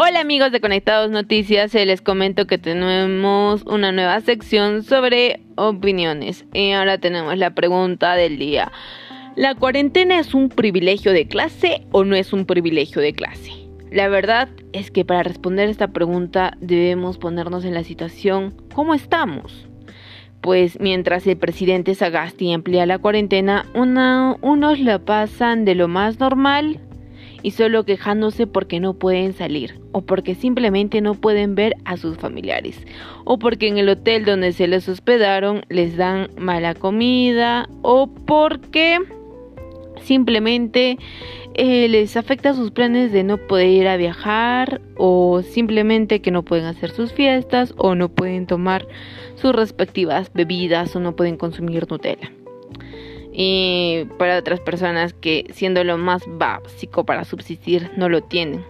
Hola amigos de Conectados Noticias, les comento que tenemos una nueva sección sobre opiniones y ahora tenemos la pregunta del día. ¿La cuarentena es un privilegio de clase o no es un privilegio de clase? La verdad es que para responder esta pregunta debemos ponernos en la situación ¿cómo estamos? Pues mientras el presidente Sagasti emplea la cuarentena, unos la pasan de lo más normal y solo quejándose porque no pueden salir o porque simplemente no pueden ver a sus familiares o porque en el hotel donde se les hospedaron les dan mala comida o porque simplemente eh, les afecta sus planes de no poder ir a viajar o simplemente que no pueden hacer sus fiestas o no pueden tomar sus respectivas bebidas o no pueden consumir Nutella y para otras personas que siendo lo más básico para subsistir no lo tienen.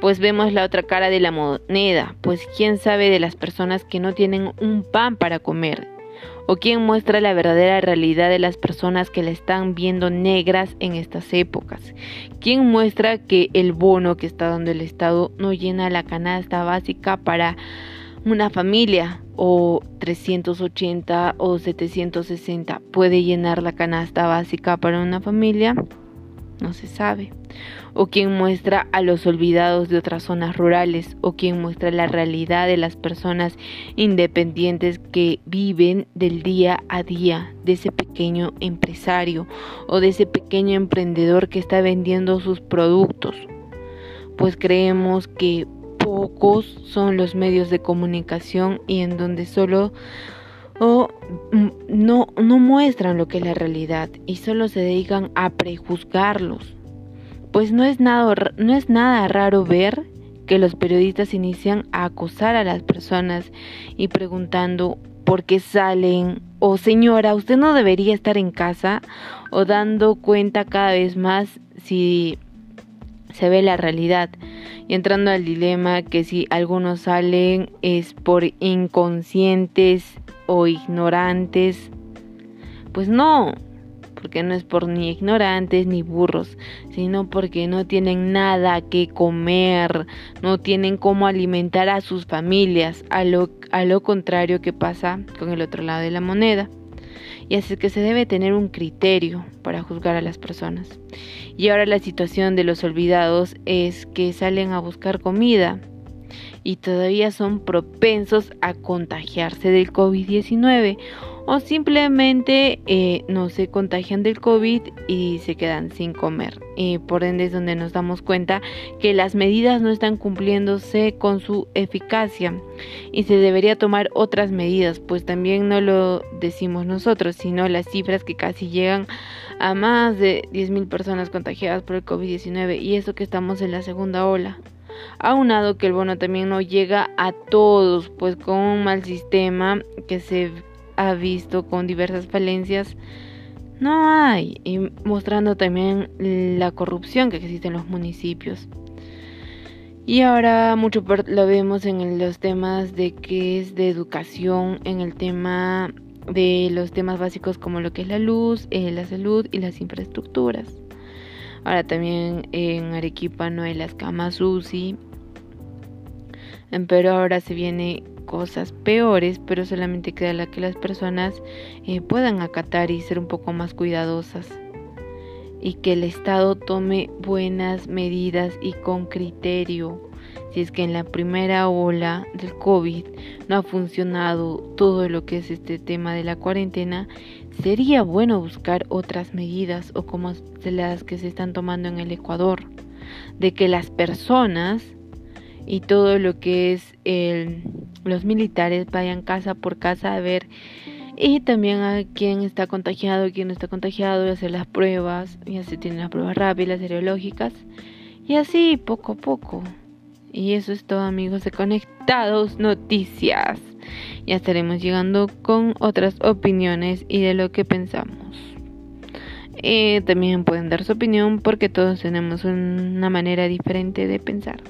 Pues vemos la otra cara de la moneda, pues quién sabe de las personas que no tienen un pan para comer, o quién muestra la verdadera realidad de las personas que la están viendo negras en estas épocas, quién muestra que el bono que está dando el Estado no llena la canasta básica para una familia o 380 o 760 puede llenar la canasta básica para una familia, no se sabe. O quien muestra a los olvidados de otras zonas rurales, o quien muestra la realidad de las personas independientes que viven del día a día, de ese pequeño empresario o de ese pequeño emprendedor que está vendiendo sus productos. Pues creemos que son los medios de comunicación y en donde solo no, no muestran lo que es la realidad y solo se dedican a prejuzgarlos. Pues no es, nada, no es nada raro ver que los periodistas inician a acosar a las personas y preguntando por qué salen o señora, usted no debería estar en casa o dando cuenta cada vez más si se ve la realidad y entrando al dilema que si algunos salen es por inconscientes o ignorantes, pues no, porque no es por ni ignorantes ni burros, sino porque no tienen nada que comer, no tienen cómo alimentar a sus familias, a lo, a lo contrario que pasa con el otro lado de la moneda y así que se debe tener un criterio para juzgar a las personas. Y ahora la situación de los olvidados es que salen a buscar comida y todavía son propensos a contagiarse del COVID-19 o simplemente eh, no se contagian del COVID y se quedan sin comer. Y por ende es donde nos damos cuenta que las medidas no están cumpliéndose con su eficacia y se debería tomar otras medidas, pues también no lo decimos nosotros, sino las cifras que casi llegan a más de 10.000 personas contagiadas por el COVID-19 y eso que estamos en la segunda ola aunado que el bono también no llega a todos, pues con un mal sistema que se ha visto con diversas falencias, no hay, y mostrando también la corrupción que existe en los municipios. Y ahora mucho lo vemos en los temas de que es de educación, en el tema de los temas básicos como lo que es la luz, eh, la salud y las infraestructuras. Ahora también en Arequipa no hay las camas UCI, pero ahora se viene cosas peores, pero solamente queda la que las personas eh, puedan acatar y ser un poco más cuidadosas y que el Estado tome buenas medidas y con criterio. Si es que en la primera ola del COVID no ha funcionado todo lo que es este tema de la cuarentena, sería bueno buscar otras medidas o como las que se están tomando en el Ecuador, de que las personas y todo lo que es los militares vayan casa por casa a ver y también a quién está contagiado, quién no está contagiado, y hacer las pruebas, y así tienen las pruebas rápidas, seriológicas, y así poco a poco. Y eso es todo amigos de Conectados Noticias. Ya estaremos llegando con otras opiniones y de lo que pensamos. también pueden dar su opinión porque todos tenemos una manera diferente de pensar.